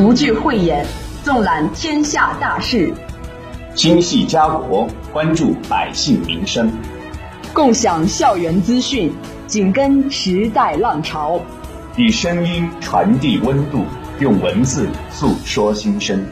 独具慧眼，纵览天下大事；精细家国，关注百姓民生；共享校园资讯，紧跟时代浪潮；以声音传递温度，用文字诉说心声。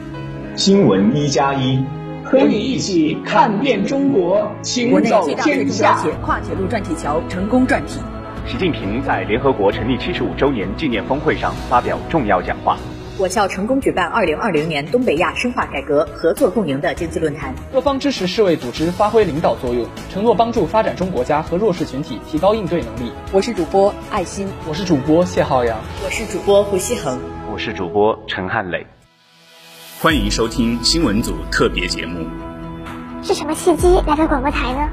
新闻一加一，和你一起看遍中国，行走天下。跨铁路转体桥成功转体。习近平在联合国成立七十五周年纪念峰会上发表重要讲话。我校成功举办二零二零年东北亚深化改革、合作共赢的经济论坛。各方支持世卫组织发挥领导作用，承诺帮助发展中国家和弱势群体提高应对能力。我是主播爱心，我是主播谢浩洋，我是主播胡锡恒，我是主播陈汉磊。欢迎收听新闻组特别节目。是什么契机来到广播台呢？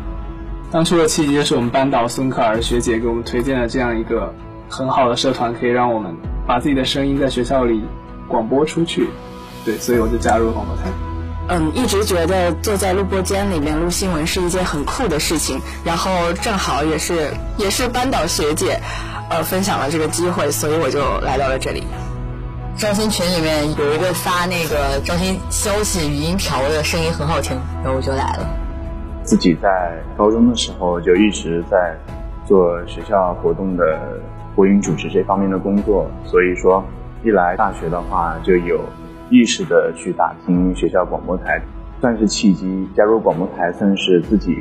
当初的契机是我们班导孙可儿学姐给我们推荐了这样一个很好的社团，可以让我们把自己的声音在学校里广播出去。对，所以我就加入了广播台。嗯，一直觉得坐在录播间里面录新闻是一件很酷的事情，然后正好也是也是班导学姐，呃，分享了这个机会，所以我就来到了这里。招新群里面有一个发那个招新消息语音条的声音很好听，然后我就来了。自己在高中的时候就一直在做学校活动的播音主持这方面的工作，所以说一来大学的话就有意识的去打听学校广播台，算是契机。加入广播台算是自己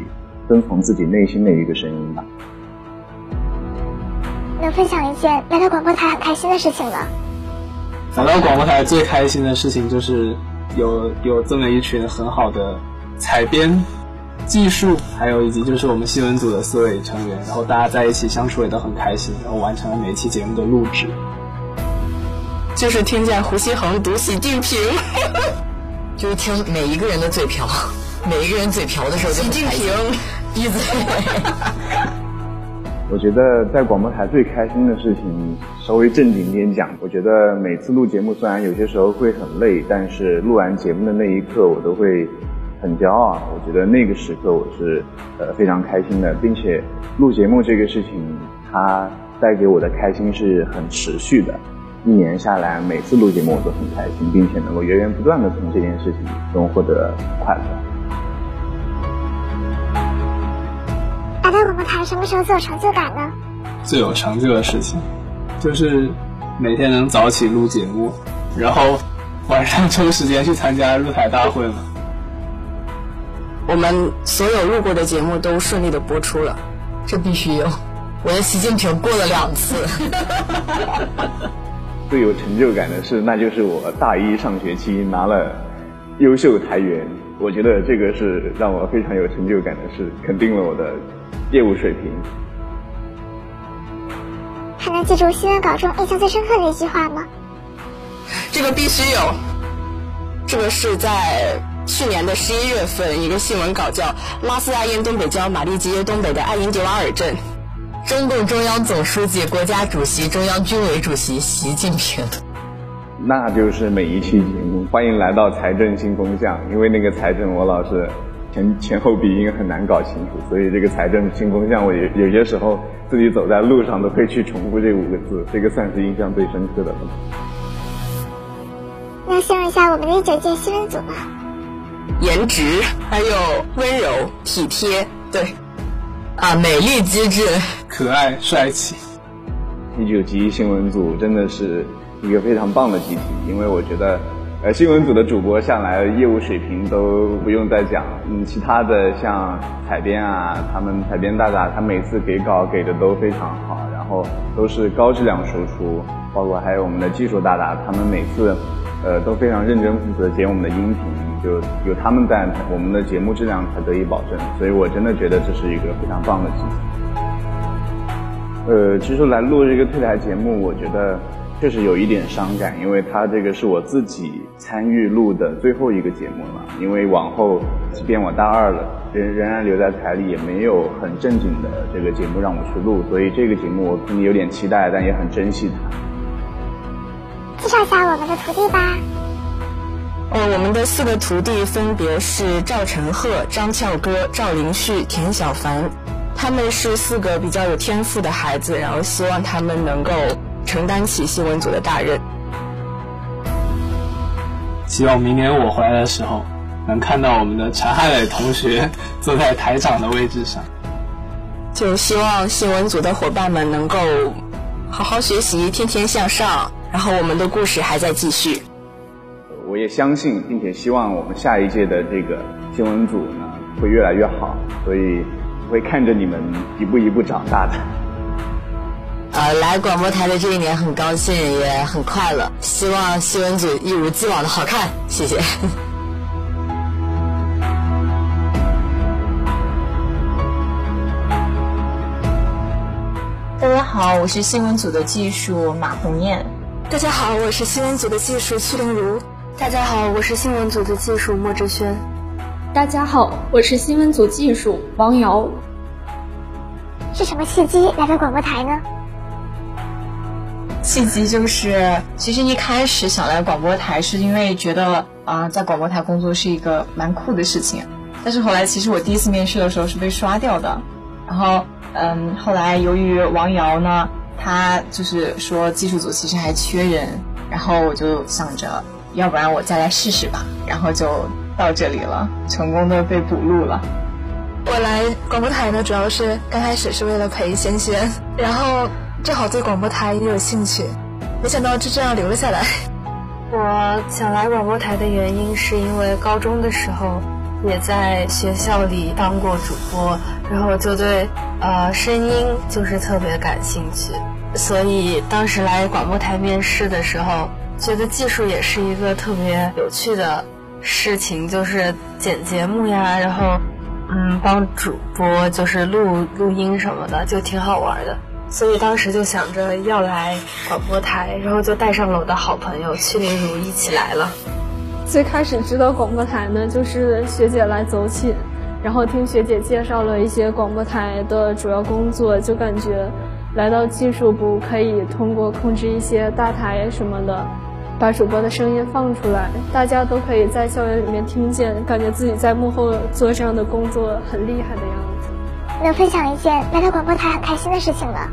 遵从自己内心的一个声音吧。能分享一件来到广播台很开心的事情吗？来到广播台最开心的事情就是有有这么一群很好的采编。技术，还有以及就是我们新闻组的四位成员，然后大家在一起相处也都很开心，然后完成了每一期节目的录制。就是听见胡锡恒读习近平，就是听每一个人的嘴瓢，每一个人嘴瓢的时候就习近平闭嘴。我觉得在广播台最开心的事情，稍微正经点讲，我觉得每次录节目虽然有些时候会很累，但是录完节目的那一刻，我都会。很骄傲，我觉得那个时刻我是呃非常开心的，并且录节目这个事情，它带给我的开心是很持续的。一年下来，每次录节目我都很开心，并且能够源源不断的从这件事情中获得快乐。来到广播台什么时候最有成就感呢？最有成就的事情，就是每天能早起录节目，然后晚上抽时间去参加入台大会嘛。我们所有录过的节目都顺利的播出了，这必须有。我的习近平过了两次。最有成就感的事，那就是我大一上学期拿了优秀台员，我觉得这个是让我非常有成就感的事，肯定了我的业务水平。还能记住新闻稿中印象最深刻的一句话吗？这个必须有。这个是在。去年的十一月份，一个新闻稿叫《拉斯阿因东北郊马利基耶东北的艾因迪瓦尔镇》，中共中央总书记、国家主席、中央军委主席习近平。那就是每一期节目，欢迎来到财政新风向。因为那个财政，我老是前前后鼻音很难搞清楚，所以这个财政新风向，我有有些时候自己走在路上都会去重复这五个字，这个算是印象最深刻的了。那先问一下我们的九届新闻组吧。颜值，还有温柔体贴，对，啊，美丽机智，可爱帅气。第九集新闻组真的是一个非常棒的集体，因为我觉得，呃，新闻组的主播向来业务水平都不用再讲，嗯，其他的像采编啊，他们采编大大，他每次给稿给的都非常好，然后都是高质量输出，包括还有我们的技术大大，他们每次，呃，都非常认真负责剪我们的音频。就有他们在，我们的节目质量才得以保证，所以我真的觉得这是一个非常棒的机会。呃，其实来录这个退台节目，我觉得确实有一点伤感，因为它这个是我自己参与录的最后一个节目了。因为往后，即便我大二了，仍仍然留在台里，也没有很正经的这个节目让我去录，所以这个节目我肯定有点期待，但也很珍惜。介绍一下我们的徒弟吧。呃，我们的四个徒弟分别是赵晨赫、张翘歌、赵林旭、田小凡，他们是四个比较有天赋的孩子，然后希望他们能够承担起新闻组的大任。希望明年我回来的时候，能看到我们的陈汉磊同学坐在台长的位置上。就希望新闻组的伙伴们能够好好学习，天天向上。然后我们的故事还在继续。我也相信，并且希望我们下一届的这个新闻组呢会越来越好，所以会看着你们一步一步长大的。呃，来广播台的这一年很高兴，也很快乐。希望新闻组一如既往的好看，谢谢。大家好，我是新闻组的技术马红艳。大家好，我是新闻组的技术屈玲如。大家好，我是新闻组的技术莫志轩。大家好，我是新闻组技术王瑶。是什么契机来到广播台呢？契机就是，其实一开始想来广播台，是因为觉得啊，在广播台工作是一个蛮酷的事情。但是后来，其实我第一次面试的时候是被刷掉的。然后，嗯，后来由于王瑶呢，他就是说技术组其实还缺人，然后我就想着，要不然我再来试试吧。然后就到这里了，成功的被补录了。我来广播台呢，主要是刚开始是为了陪萱萱，然后。正好对广播台也有兴趣，没想到就这样留了下来。我想来广播台的原因是因为高中的时候也在学校里当过主播，然后就对呃声音就是特别感兴趣，所以当时来广播台面试的时候，觉得技术也是一个特别有趣的事情，就是剪节目呀，然后嗯帮主播就是录录音什么的，就挺好玩的。所以当时就想着要来广播台，然后就带上了我的好朋友曲玲如一起来了。最开始知道广播台呢，就是学姐来走起，然后听学姐介绍了一些广播台的主要工作，就感觉来到技术部可以通过控制一些大台什么的，把主播的声音放出来，大家都可以在校园里面听见，感觉自己在幕后做这样的工作很厉害的样子。能分享一件来到广播台很开心的事情吗？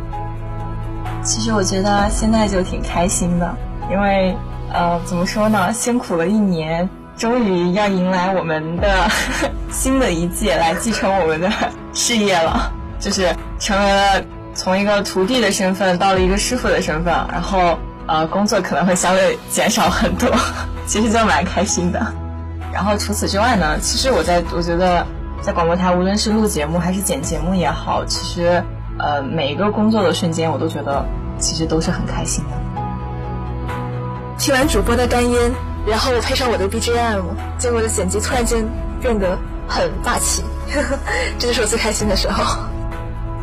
其实我觉得现在就挺开心的，因为呃，怎么说呢，辛苦了一年，终于要迎来我们的 新的一届来继承我们的事业了，就是成为了从一个徒弟的身份到了一个师傅的身份，然后呃，工作可能会相对减少很多，其实就蛮开心的。然后除此之外呢，其实我在我觉得在广播台，无论是录节目还是剪节目也好，其实。呃，每一个工作的瞬间，我都觉得其实都是很开心的。听完主播的干音，然后配上我的 BGM，结果的剪辑突然间变得很霸气，这就是我最开心的时候。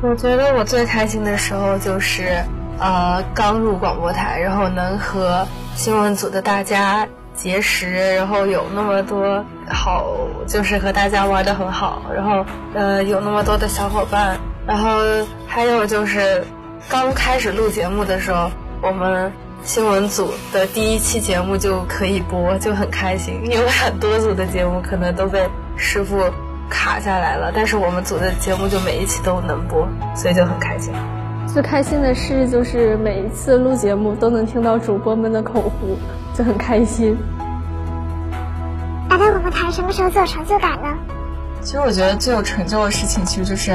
我觉得我最开心的时候就是，呃，刚入广播台，然后能和新闻组的大家结识，然后有那么多好，就是和大家玩的很好，然后呃，有那么多的小伙伴。然后还有就是，刚开始录节目的时候，我们新闻组的第一期节目就可以播，就很开心。因为很多组的节目可能都被师傅卡下来了，但是我们组的节目就每一期都能播，所以就很开心。最开心的事就是每一次录节目都能听到主播们的口呼，就很开心。来到广播台什么时候最有成就感呢？其实我觉得最有成就的事情，其实就是。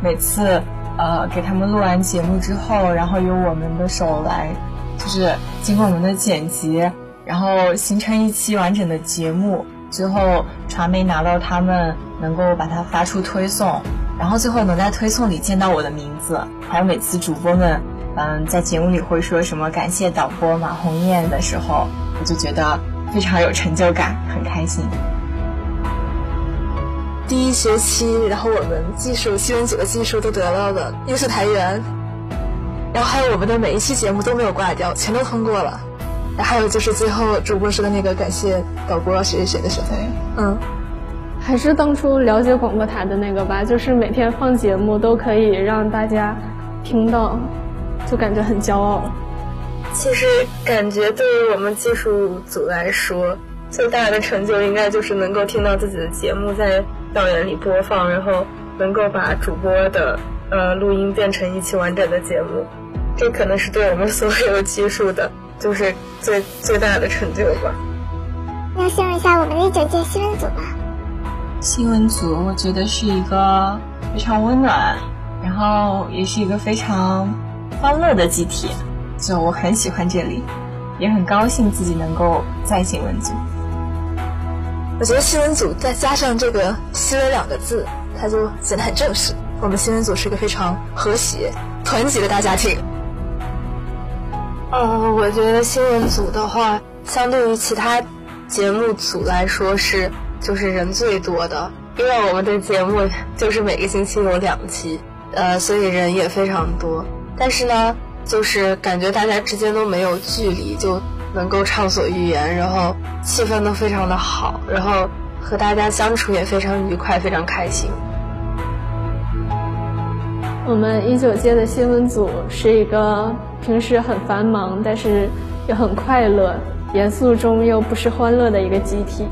每次，呃，给他们录完节目之后，然后由我们的手来，就是经过我们的剪辑，然后形成一期完整的节目。最后传媒拿到他们，能够把它发出推送，然后最后能在推送里见到我的名字。还有每次主播们，嗯，在节目里会说什么感谢导播马红艳的时候，我就觉得非常有成就感，很开心。第一学期，然后我们技术新闻组的技术都得到了优秀台员，然后还有我们的每一期节目都没有挂掉，全都通过了。还有就是最后主播说的那个感谢导播谁谁谁的时候，嗯，还是当初了解广播台的那个吧，就是每天放节目都可以让大家听到，就感觉很骄傲。其实感觉对于我们技术组来说，最大的成就应该就是能够听到自己的节目在。校园里播放，然后能够把主播的呃录音变成一期完整的节目，这可能是对我们所有技术的，就是最最大的成就吧。那先问一下我们的九届新闻组吧。新闻组我觉得是一个非常温暖，然后也是一个非常欢乐的集体，就我很喜欢这里，也很高兴自己能够在新闻组。我觉得新闻组再加上这个“新闻”两个字，它就显得很正式。我们新闻组是一个非常和谐、团结的大家庭。呃，我觉得新闻组的话，相对于其他节目组来说是就是人最多的，因为我们的节目就是每个星期有两期，呃，所以人也非常多。但是呢，就是感觉大家之间都没有距离，就。能够畅所欲言，然后气氛都非常的好，然后和大家相处也非常愉快，非常开心。我们一九届的新闻组是一个平时很繁忙，但是又很快乐、严肃中又不失欢乐的一个集体。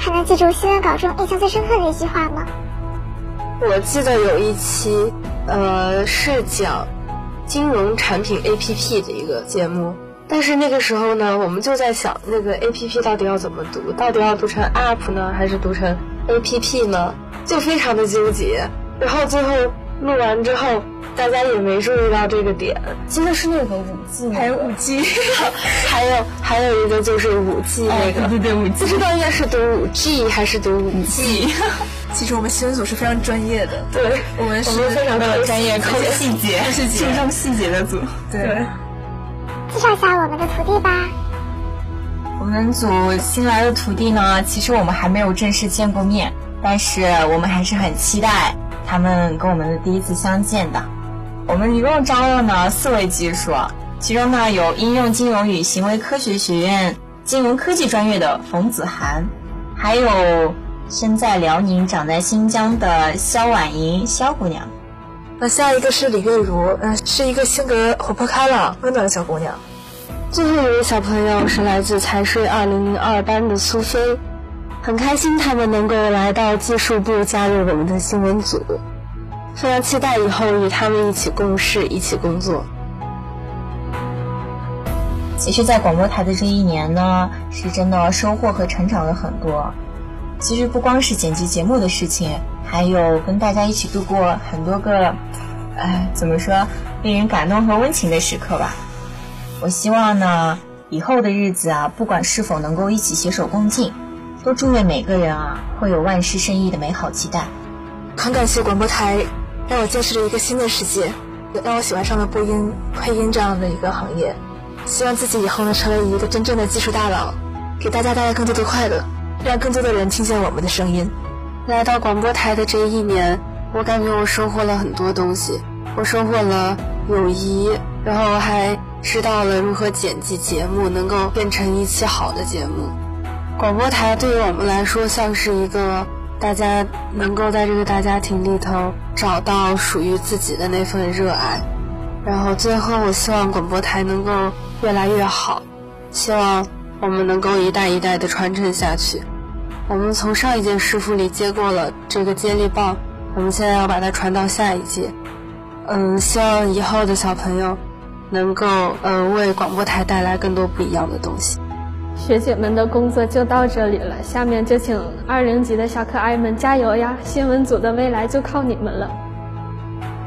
还能记住新闻稿中印象最深刻的一句话吗？我记得有一期，呃，是讲金融产品 APP 的一个节目。但是那个时候呢，我们就在想，那个 A P P 到底要怎么读？到底要读成 App 呢，还是读成 A P P 呢？就非常的纠结。然后最后录完之后，大家也没注意到这个点。记得是那个五 G，还有五 G，还有还有一个就是五 G 那个，对对五 G，不知道应该是读五 G 还是读五 G。其实我们新闻组是非常专业的，对我们是非常的专业，抠细节，是注重细节的组，对。介绍一下我们的徒弟吧。我们组新来的徒弟呢，其实我们还没有正式见过面，但是我们还是很期待他们跟我们的第一次相见的。我们一共招了呢四位技术，其中呢有应用金融与行为科学学院金融科技专业的冯子涵，还有身在辽宁长在新疆的肖婉莹肖姑娘。那下一个是李月如，嗯，是一个性格活泼开朗、温暖的小姑娘。最后一位小朋友是来自财税二零零二班的苏菲，很开心他们能够来到技术部加入我们的新闻组，非常期待以后与他们一起共事、一起工作。其实，在广播台的这一年呢，是真的收获和成长了很多。其实不光是剪辑节目的事情，还有跟大家一起度过很多个，哎，怎么说，令人感动和温情的时刻吧。我希望呢，以后的日子啊，不管是否能够一起携手共进，都祝愿每个人啊，会有万事胜意的美好期待。很感谢广播台，让我见识了一个新的世界，也让我喜欢上了播音、配音这样的一个行业。希望自己以后能成为一个真正的技术大佬，给大家带来更多的快乐。让更多的人听见我们的声音。来到广播台的这一年，我感觉我收获了很多东西。我收获了友谊，然后还知道了如何剪辑节目，能够变成一期好的节目。广播台对于我们来说，像是一个大家能够在这个大家庭里头找到属于自己的那份热爱。然后最后，我希望广播台能够越来越好。希望。我们能够一代一代的传承下去。我们从上一届师傅里接过了这个接力棒，我们现在要把它传到下一届。嗯，希望以后的小朋友能够嗯为广播台带来更多不一样的东西。学姐们的工作就到这里了，下面就请二零级的小可爱们加油呀！新闻组的未来就靠你们了。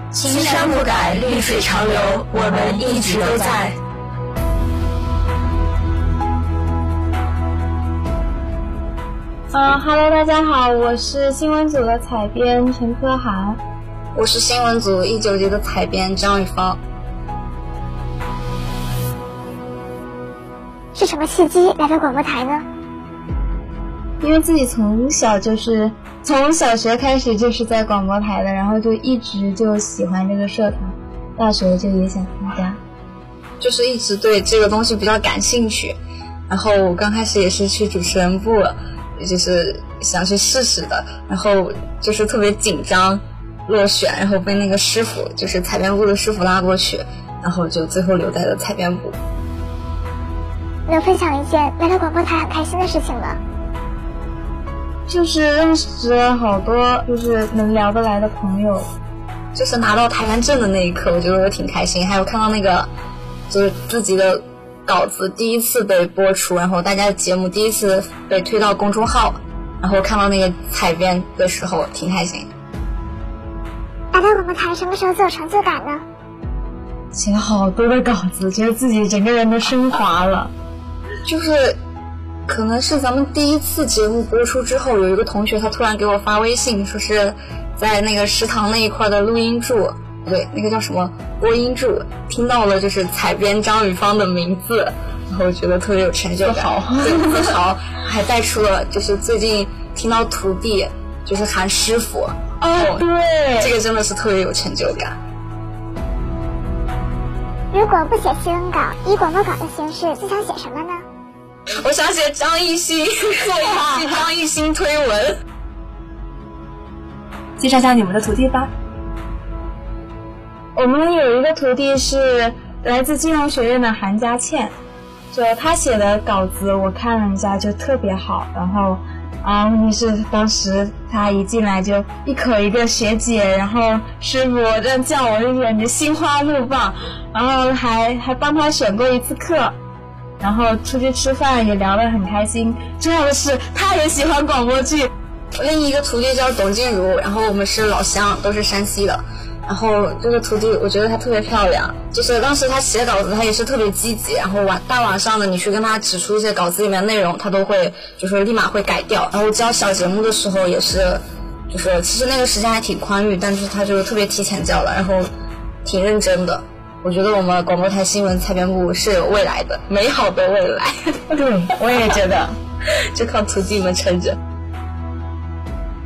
青山不改，绿水长流，我们一直都在。嗯哈喽，大家好，我是新闻组的采编陈科涵，我是新闻组一九级的采编张雨芳。是什么契机来到广播台呢？因为自己从小就是从小学开始就是在广播台的，然后就一直就喜欢这个社团，大学就也想参加，就是一直对这个东西比较感兴趣，然后刚开始也是去主持人部。就是想去试试的，然后就是特别紧张，落选，然后被那个师傅，就是采编部的师傅拉过去，然后就最后留在了采编部。能分享一件来到广播台很开心的事情吗？就是认识了好多就是能聊得来的朋友，就是拿到台湾证的那一刻，我觉得我挺开心，还有看到那个就是自己的稿子第一次被播出，然后大家的节目第一次被推到公众号，然后看到那个采编的时候，挺开心。来到广播台什么时候最有成就感呢？写了好多的稿子，觉得自己整个人都升华了。就是，可能是咱们第一次节目播出之后，有一个同学他突然给我发微信，说是在那个食堂那一块的录音柱，不对，那个叫什么播音柱，听到了就是采编张雨芳的名字，然后觉得特别有成就感，自豪，还带出了就是最近听到徒弟就是喊师傅，哦，对，这个真的是特别有成就感。如果不写新闻稿，以广播稿的形式，最想写什么呢？我想写张艺兴，做一期张艺兴推文。介绍下你们的徒弟吧。我们有一个徒弟是来自金融学院的韩佳倩，就他写的稿子我看了一下，就特别好。然后啊，问题是当时他一进来就一口一个学姐，然后师傅这样叫我，就感觉心花怒放。然后还还帮他选过一次课。然后出去吃饭也聊得很开心。重要的是，他也喜欢广播剧。另一个徒弟叫董静茹，然后我们是老乡，都是山西的。然后这个徒弟，我觉得她特别漂亮。就是当时她写稿子，她也是特别积极。然后晚大晚上的，你去跟她指出一些稿子里面内容，她都会就是立马会改掉。然后教小节目的时候也是，就是其实那个时间还挺宽裕，但是她就特别提前教了，然后挺认真的。我觉得我们广播台新闻采编部是有未来的，美好的未来。对，我也觉得，就靠徒弟们撑着。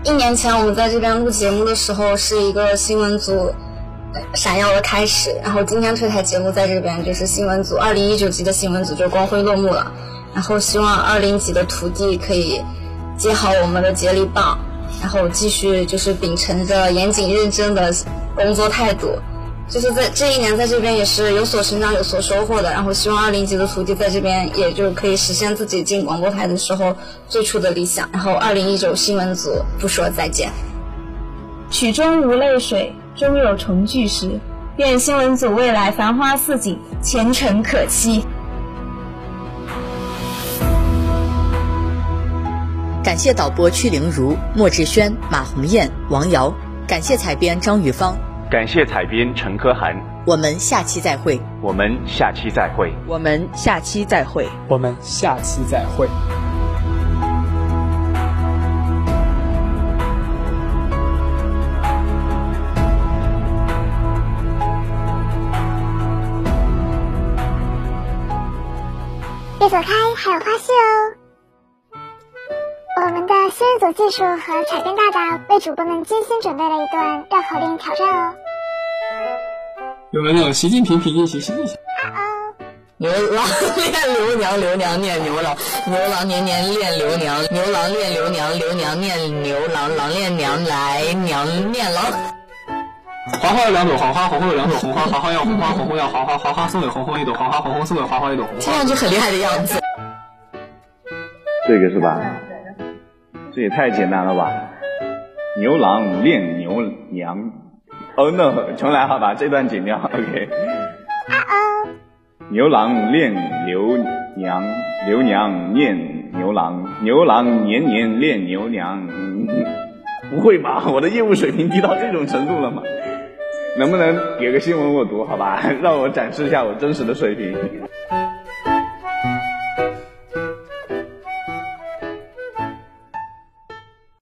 一年前我们在这边录节目的时候，是一个新闻组闪耀的开始。然后今天退台节目在这边，就是新闻组二零一九级的新闻组就光辉落幕了。然后希望二零级的徒弟可以接好我们的接力棒，然后继续就是秉承着严谨认真的工作态度。就是在这一年，在这边也是有所成长、有所收获的。然后希望二零级的徒弟在这边，也就可以实现自己进广播台的时候最初的理想。然后二零一九新闻组不说再见。曲终无泪水，终有重聚时。愿新闻组未来繁花似锦，前程可期。感谢导播曲玲如、莫志轩、马红艳、王瑶。感谢采编张雨芳。感谢采编陈科涵，我们下期再会。我们下期再会。我们下期再会。我们下期再会。别走开，还有花絮哦！我们的新闻组技术和彩电大大为主播们精心准备了一段绕口令挑战哦。有没有那种习近平平进行习近平？牛郎恋刘娘，刘娘念牛郎，牛郎年年恋刘娘，牛郎恋刘娘，刘娘念牛郎，郎恋娘来，娘念郎。黄花有两朵黄花，红花有两朵红花，黄花要红花，红红要黄花，黄花送给红红一朵黄花，红红送给黄花一朵红花。听上去很厉害的样子。这个是吧？这也太简单了吧！牛郎恋牛娘，哦 no，重来好吧，这段剪掉，OK。牛郎恋牛娘，牛娘念牛郎，牛郎年年恋牛娘。不会吧，我的业务水平低到这种程度了吗？能不能给个新闻我读好吧，让我展示一下我真实的水平。